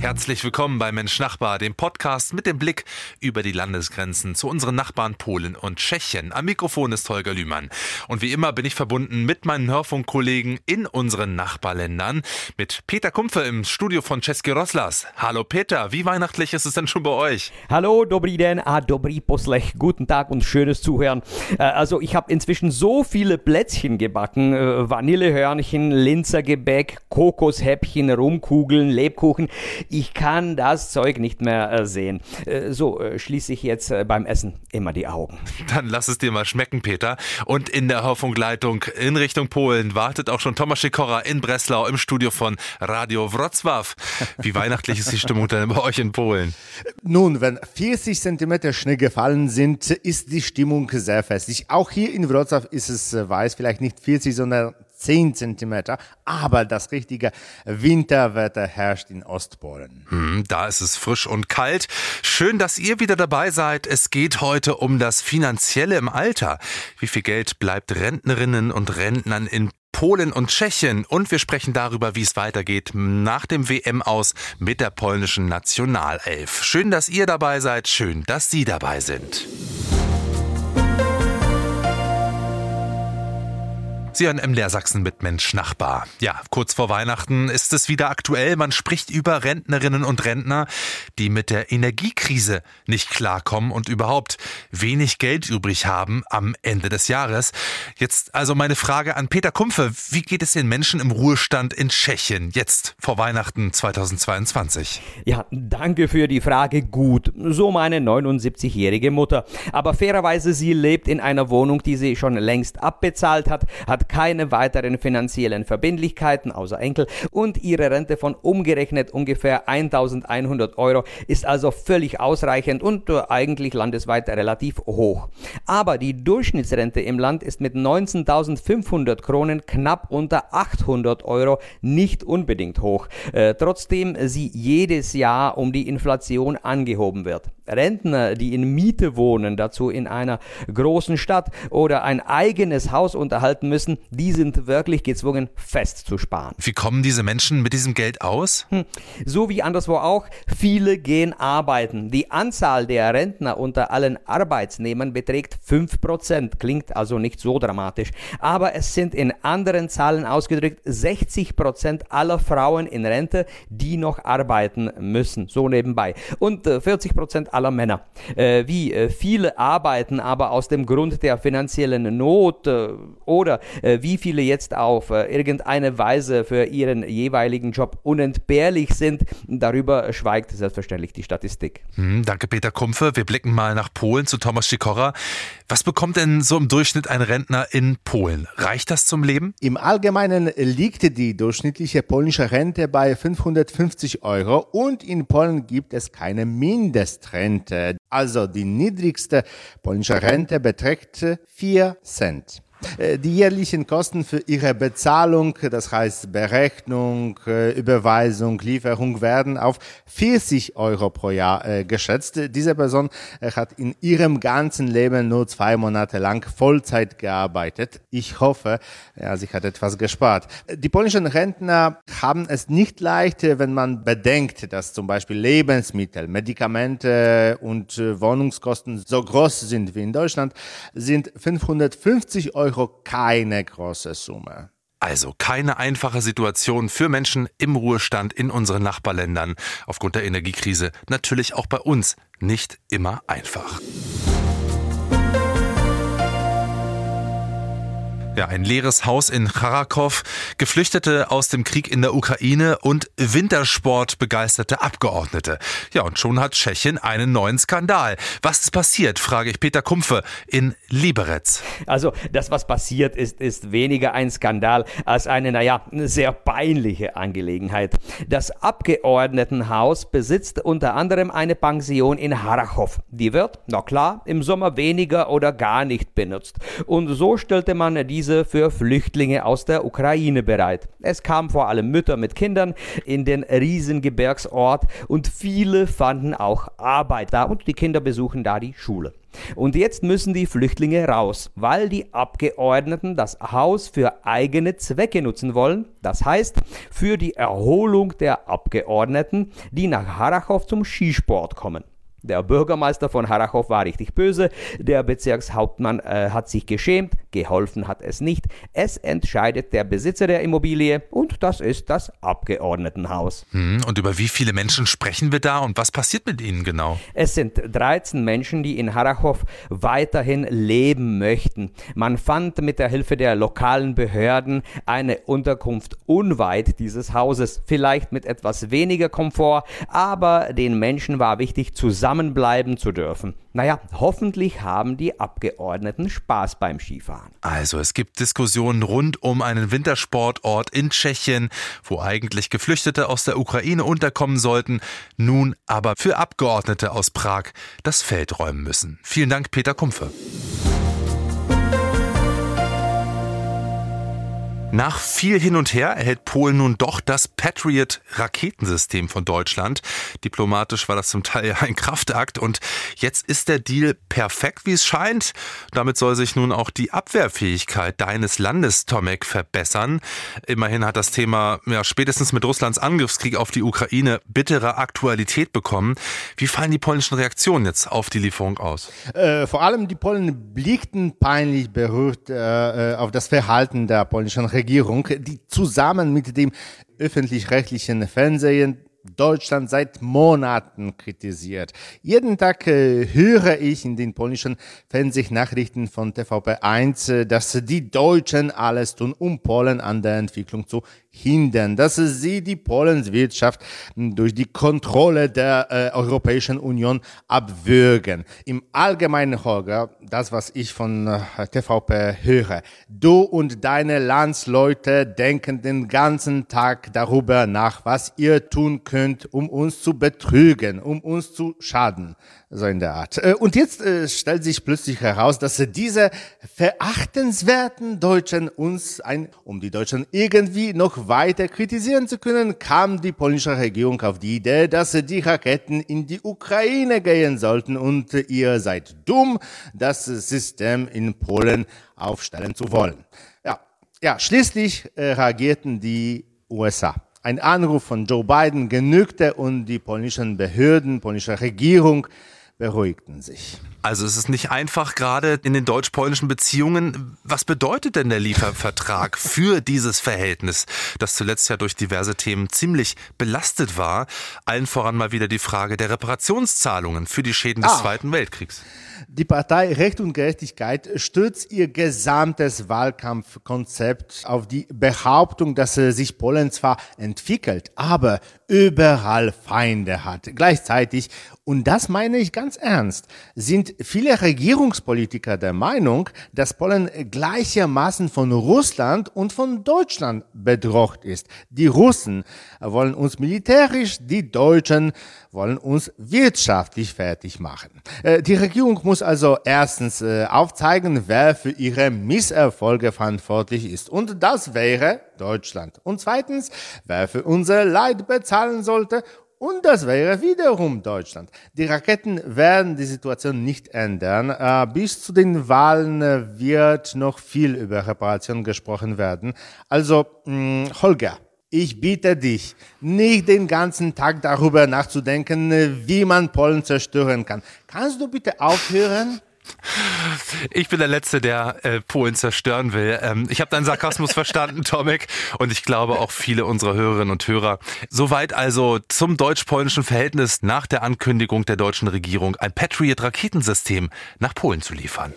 Herzlich willkommen bei Mensch Nachbar, dem Podcast mit dem Blick über die Landesgrenzen zu unseren Nachbarn Polen und Tschechien. Am Mikrofon ist Holger Lühmann. Und wie immer bin ich verbunden mit meinen Hörfunkkollegen in unseren Nachbarländern, mit Peter Kumpfe im Studio von Česky Roslas. Hallo Peter, wie weihnachtlich ist es denn schon bei euch? Hallo, dobrý den, a dobrý poslech, guten Tag und schönes Zuhören. Äh, also ich habe inzwischen so viele Plätzchen gebacken, äh, Vanillehörnchen, Linzergebäck, Kokoshäppchen, Rumkugeln, Lebkuchen. Ich kann das Zeug nicht mehr äh, sehen. Äh, so äh, schließe ich jetzt beim Essen immer die Augen. Dann lass es dir mal schmecken, Peter. Und in der Hörfunkleitung in Richtung Polen wartet auch schon Thomas Sikora in Breslau im Studio von Radio Wrocław. Wie weihnachtlich ist die Stimmung denn bei euch in Polen? Nun, wenn 40 Zentimeter Schnee gefallen sind, ist die Stimmung sehr festlich. Auch hier in Wrocław ist es weiß, vielleicht nicht 40, sondern 10 Zentimeter, aber das richtige Winterwetter herrscht in Ostpolen. Hm, da ist es frisch und kalt. Schön, dass ihr wieder dabei seid. Es geht heute um das Finanzielle im Alter. Wie viel Geld bleibt Rentnerinnen und Rentnern in Polen und Tschechien und wir sprechen darüber, wie es weitergeht nach dem WM aus mit der polnischen Nationalelf. Schön, dass ihr dabei seid, schön, dass Sie dabei sind. Sie hören MDR mit Mensch Nachbar. Ja, kurz vor Weihnachten ist es wieder aktuell. Man spricht über Rentnerinnen und Rentner, die mit der Energiekrise nicht klarkommen und überhaupt wenig Geld übrig haben am Ende des Jahres. Jetzt also meine Frage an Peter Kumpfe. Wie geht es den Menschen im Ruhestand in Tschechien jetzt vor Weihnachten 2022? Ja, danke für die Frage. Gut, so meine 79-jährige Mutter. Aber fairerweise, sie lebt in einer Wohnung, die sie schon längst abbezahlt hat, hat keine weiteren finanziellen Verbindlichkeiten außer Enkel und ihre Rente von umgerechnet ungefähr 1100 Euro ist also völlig ausreichend und äh, eigentlich landesweit relativ hoch. Aber die Durchschnittsrente im Land ist mit 19.500 Kronen knapp unter 800 Euro nicht unbedingt hoch, äh, trotzdem sie jedes Jahr um die Inflation angehoben wird. Rentner, die in Miete wohnen, dazu in einer großen Stadt oder ein eigenes Haus unterhalten müssen, die sind wirklich gezwungen, fest zu sparen. Wie kommen diese Menschen mit diesem Geld aus? Hm. So wie anderswo auch, viele gehen arbeiten. Die Anzahl der Rentner unter allen Arbeitsnehmern beträgt 5%. Klingt also nicht so dramatisch. Aber es sind in anderen Zahlen ausgedrückt 60% aller Frauen in Rente, die noch arbeiten müssen. So nebenbei. Und 40% äh, aller Männer. Äh, wie äh, viele arbeiten aber aus dem Grund der finanziellen Not oder wie viele jetzt auf irgendeine Weise für ihren jeweiligen Job unentbehrlich sind, darüber schweigt selbstverständlich die Statistik. Hm, danke Peter Kumpfe. Wir blicken mal nach Polen zu Thomas Sikora. Was bekommt denn so im Durchschnitt ein Rentner in Polen? Reicht das zum Leben? Im Allgemeinen liegt die durchschnittliche polnische Rente bei 550 Euro und in Polen gibt es keine Mindestrente. Also die niedrigste polnische Rente beträgt 4 Cent. Äh, die jährlichen Kosten für ihre Bezahlung, das heißt Berechnung, äh, Überweisung, Lieferung, werden auf 40 Euro pro Jahr äh, geschätzt. Diese Person hat in ihrem ganzen Leben nur zwei Monate lang Vollzeit gearbeitet. Ich hoffe, ja, sie hat etwas gespart. Die polnischen Rentner haben es nicht leicht, wenn man bedenkt, dass zum Beispiel Lebensmittel, Medikamente und Wohnungskosten so groß sind wie in Deutschland, sind 550 Euro Euro keine große Summe. Also keine einfache Situation für Menschen im Ruhestand in unseren Nachbarländern. Aufgrund der Energiekrise natürlich auch bei uns nicht immer einfach. Ja, ein leeres Haus in Charakow, Geflüchtete aus dem Krieg in der Ukraine und Wintersport begeisterte Abgeordnete. Ja, und schon hat Tschechien einen neuen Skandal. Was ist passiert, frage ich Peter Kumpfe in Liberec. Also, das, was passiert ist, ist weniger ein Skandal als eine, naja, sehr peinliche Angelegenheit. Das Abgeordnetenhaus besitzt unter anderem eine Pension in Harachow. Die wird, na klar, im Sommer weniger oder gar nicht benutzt. Und so stellte man die diese für Flüchtlinge aus der Ukraine bereit. Es kamen vor allem Mütter mit Kindern in den Riesengebirgsort und viele fanden auch Arbeit da und die Kinder besuchen da die Schule. Und jetzt müssen die Flüchtlinge raus, weil die Abgeordneten das Haus für eigene Zwecke nutzen wollen. Das heißt, für die Erholung der Abgeordneten, die nach Harachow zum Skisport kommen. Der Bürgermeister von Harachow war richtig böse, der Bezirkshauptmann äh, hat sich geschämt, geholfen hat es nicht. Es entscheidet der Besitzer der Immobilie und das ist das Abgeordnetenhaus. Hm, und über wie viele Menschen sprechen wir da und was passiert mit ihnen genau? Es sind 13 Menschen, die in Harachow weiterhin leben möchten. Man fand mit der Hilfe der lokalen Behörden eine Unterkunft unweit dieses Hauses, vielleicht mit etwas weniger Komfort, aber den Menschen war wichtig zusammen zusammenbleiben zu dürfen. Naja, hoffentlich haben die Abgeordneten Spaß beim Skifahren. Also es gibt Diskussionen rund um einen Wintersportort in Tschechien, wo eigentlich Geflüchtete aus der Ukraine unterkommen sollten, nun aber für Abgeordnete aus Prag das Feld räumen müssen. Vielen Dank, Peter Kumpfe. Nach viel hin und her erhält Polen nun doch das Patriot-Raketensystem von Deutschland. Diplomatisch war das zum Teil ein Kraftakt und jetzt ist der Deal perfekt, wie es scheint. Damit soll sich nun auch die Abwehrfähigkeit deines Landes, Tomek, verbessern. Immerhin hat das Thema ja, spätestens mit Russlands Angriffskrieg auf die Ukraine bittere Aktualität bekommen. Wie fallen die polnischen Reaktionen jetzt auf die Lieferung aus? Äh, vor allem die Polen blickten peinlich berührt äh, äh auf das Verhalten der polnischen Regierung. Regierung, die zusammen mit dem öffentlich-rechtlichen Fernsehen Deutschland seit Monaten kritisiert. Jeden Tag äh, höre ich in den polnischen Fernsehnachrichten von TVP1, äh, dass die Deutschen alles tun, um Polen an der Entwicklung zu hindern, dass sie die Polenswirtschaft durch die Kontrolle der äh, Europäischen Union abwürgen. Im Allgemeinen, Holger, das, was ich von äh, TVP höre, du und deine Landsleute denken den ganzen Tag darüber nach, was ihr tun könnt, um uns zu betrügen, um uns zu schaden so in der Art. Äh, und jetzt äh, stellt sich plötzlich heraus, dass diese verachtenswerten Deutschen uns ein, um die Deutschen irgendwie noch weiter kritisieren zu können, kam die polnische Regierung auf die Idee, dass die Raketen in die Ukraine gehen sollten und ihr seid dumm, das System in Polen aufstellen zu wollen. Ja, ja, schließlich äh, reagierten die USA. Ein Anruf von Joe Biden genügte und die polnischen Behörden, polnische Regierung beruhigten sich. Also es ist nicht einfach gerade in den deutsch-polnischen Beziehungen. Was bedeutet denn der Liefervertrag für dieses Verhältnis, das zuletzt ja durch diverse Themen ziemlich belastet war? Allen voran mal wieder die Frage der Reparationszahlungen für die Schäden des ah. Zweiten Weltkriegs. Die Partei Recht und Gerechtigkeit stützt ihr gesamtes Wahlkampfkonzept auf die Behauptung, dass sich Polen zwar entwickelt, aber überall Feinde hat. Gleichzeitig, und das meine ich ganz ernst, sind viele Regierungspolitiker der Meinung, dass Polen gleichermaßen von Russland und von Deutschland bedroht ist. Die Russen wollen uns militärisch, die Deutschen wollen uns wirtschaftlich fertig machen. Äh, die Regierung muss also erstens äh, aufzeigen, wer für ihre Misserfolge verantwortlich ist. Und das wäre Deutschland. Und zweitens, wer für unser Leid bezahlen sollte. Und das wäre wiederum Deutschland. Die Raketen werden die Situation nicht ändern. Äh, bis zu den Wahlen wird noch viel über Reparation gesprochen werden. Also, Holger, ich bitte dich, nicht den ganzen Tag darüber nachzudenken, wie man Polen zerstören kann. Kannst du bitte aufhören? Ich bin der Letzte, der äh, Polen zerstören will. Ähm, ich habe deinen Sarkasmus verstanden, Tomek, und ich glaube auch viele unserer Hörerinnen und Hörer. Soweit also zum deutsch-polnischen Verhältnis nach der Ankündigung der deutschen Regierung, ein Patriot-Raketensystem nach Polen zu liefern.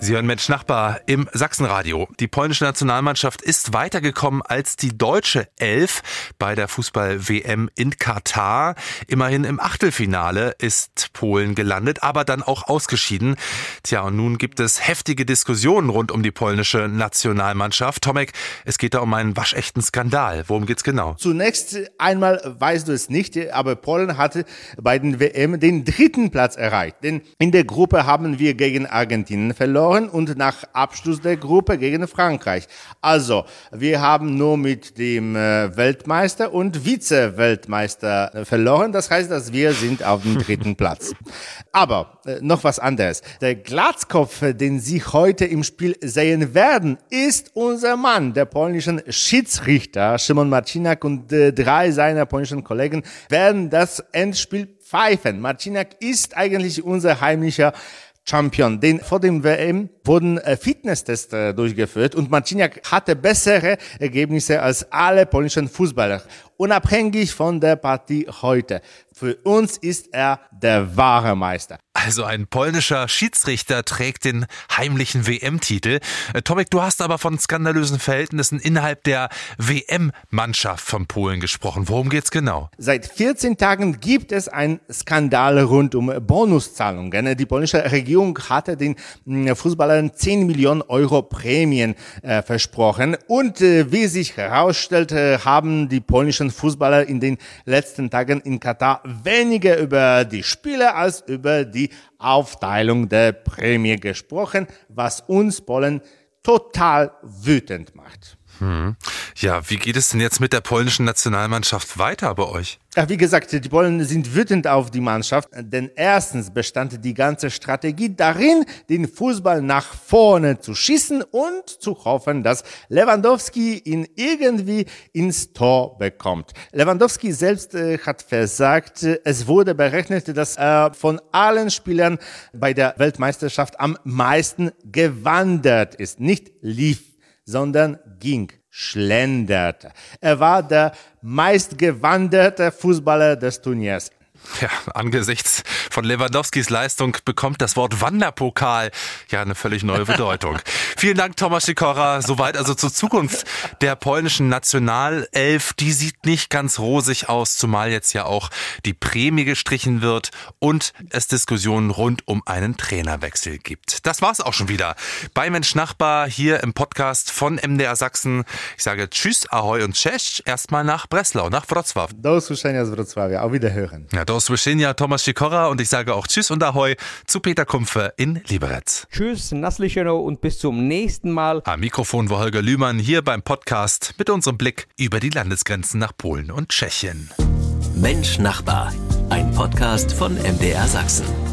Sie hören Mensch Nachbar im Sachsenradio. Die polnische Nationalmannschaft ist weitergekommen als die deutsche Elf bei der Fußball-WM in Katar. Immerhin im Achtelfinale ist Polen gelandet, aber dann auch ausgeschieden. Tja, und nun gibt es heftige Diskussionen rund um die polnische Nationalmannschaft. Tomek, es geht da um einen waschechten Skandal. Worum geht's genau? Zunächst einmal weißt du es nicht, aber Polen hatte bei den WM den dritten Platz erreicht. Denn in der Gruppe haben wir gegen Argentinien verloren verloren und nach Abschluss der Gruppe gegen Frankreich. Also, wir haben nur mit dem äh, Weltmeister und Vize-Weltmeister äh, verloren. Das heißt, dass wir sind auf dem dritten Platz. Aber äh, noch was anderes. Der Glatzkopf, den Sie heute im Spiel sehen werden, ist unser Mann, der polnischen Schiedsrichter Szymon Marcinak und drei seiner polnischen Kollegen werden das Endspiel pfeifen. Marcinak ist eigentlich unser heimlicher Champion. Den vor dem WM wurden äh, Fitnesstests äh, durchgeführt und Marciniak hatte bessere Ergebnisse als alle polnischen Fußballer, unabhängig von der Partie heute. Für uns ist er der wahre Meister. Also ein polnischer Schiedsrichter trägt den heimlichen WM-Titel. Äh, Tomek, du hast aber von skandalösen Verhältnissen innerhalb der WM-Mannschaft von Polen gesprochen. Worum geht's genau? Seit 14 Tagen gibt es einen Skandal rund um Bonuszahlungen. Die polnische Regierung hatte den mm, Fußballern 10 Millionen Euro Prämien äh, versprochen. Und äh, wie sich herausstellt, äh, haben die polnischen Fußballer in den letzten Tagen in Katar weniger über die Spiele als über die Aufteilung der Prämie gesprochen, was uns Polen total wütend macht. Hm. Ja, wie geht es denn jetzt mit der polnischen Nationalmannschaft weiter bei euch? Ja, wie gesagt, die Polen sind wütend auf die Mannschaft, denn erstens bestand die ganze Strategie darin, den Fußball nach vorne zu schießen und zu hoffen, dass Lewandowski ihn irgendwie ins Tor bekommt. Lewandowski selbst äh, hat versagt, es wurde berechnet, dass er von allen Spielern bei der Weltmeisterschaft am meisten gewandert ist, nicht lief sondern ging, schlenderte. Er war der meistgewanderte Fußballer des Turniers. Ja, angesichts von Lewandowskis Leistung bekommt das Wort Wanderpokal ja eine völlig neue Bedeutung. Vielen Dank, Thomas Sikora. Soweit also zur Zukunft der polnischen Nationalelf. Die sieht nicht ganz rosig aus, zumal jetzt ja auch die Prämie gestrichen wird und es Diskussionen rund um einen Trainerwechsel gibt. Das war's auch schon wieder bei Mensch Nachbar hier im Podcast von MDR Sachsen. Ich sage Tschüss, Ahoi und Cześć. Erstmal nach Breslau, nach Wrocław. Do usłyszenia z Wrocławia. Auf Wiederhören. Ja, do usłyszenia, Thomas Sikora und ich sage auch Tschüss und Ahoi zu Peter Kumpfe in Liberec. Tschüss, Naslicheno und bis zum nächsten Mal. Am Mikrofon war Holger Lühmann hier beim Podcast mit unserem Blick über die Landesgrenzen nach Polen und Tschechien. Mensch Nachbar, ein Podcast von MDR Sachsen.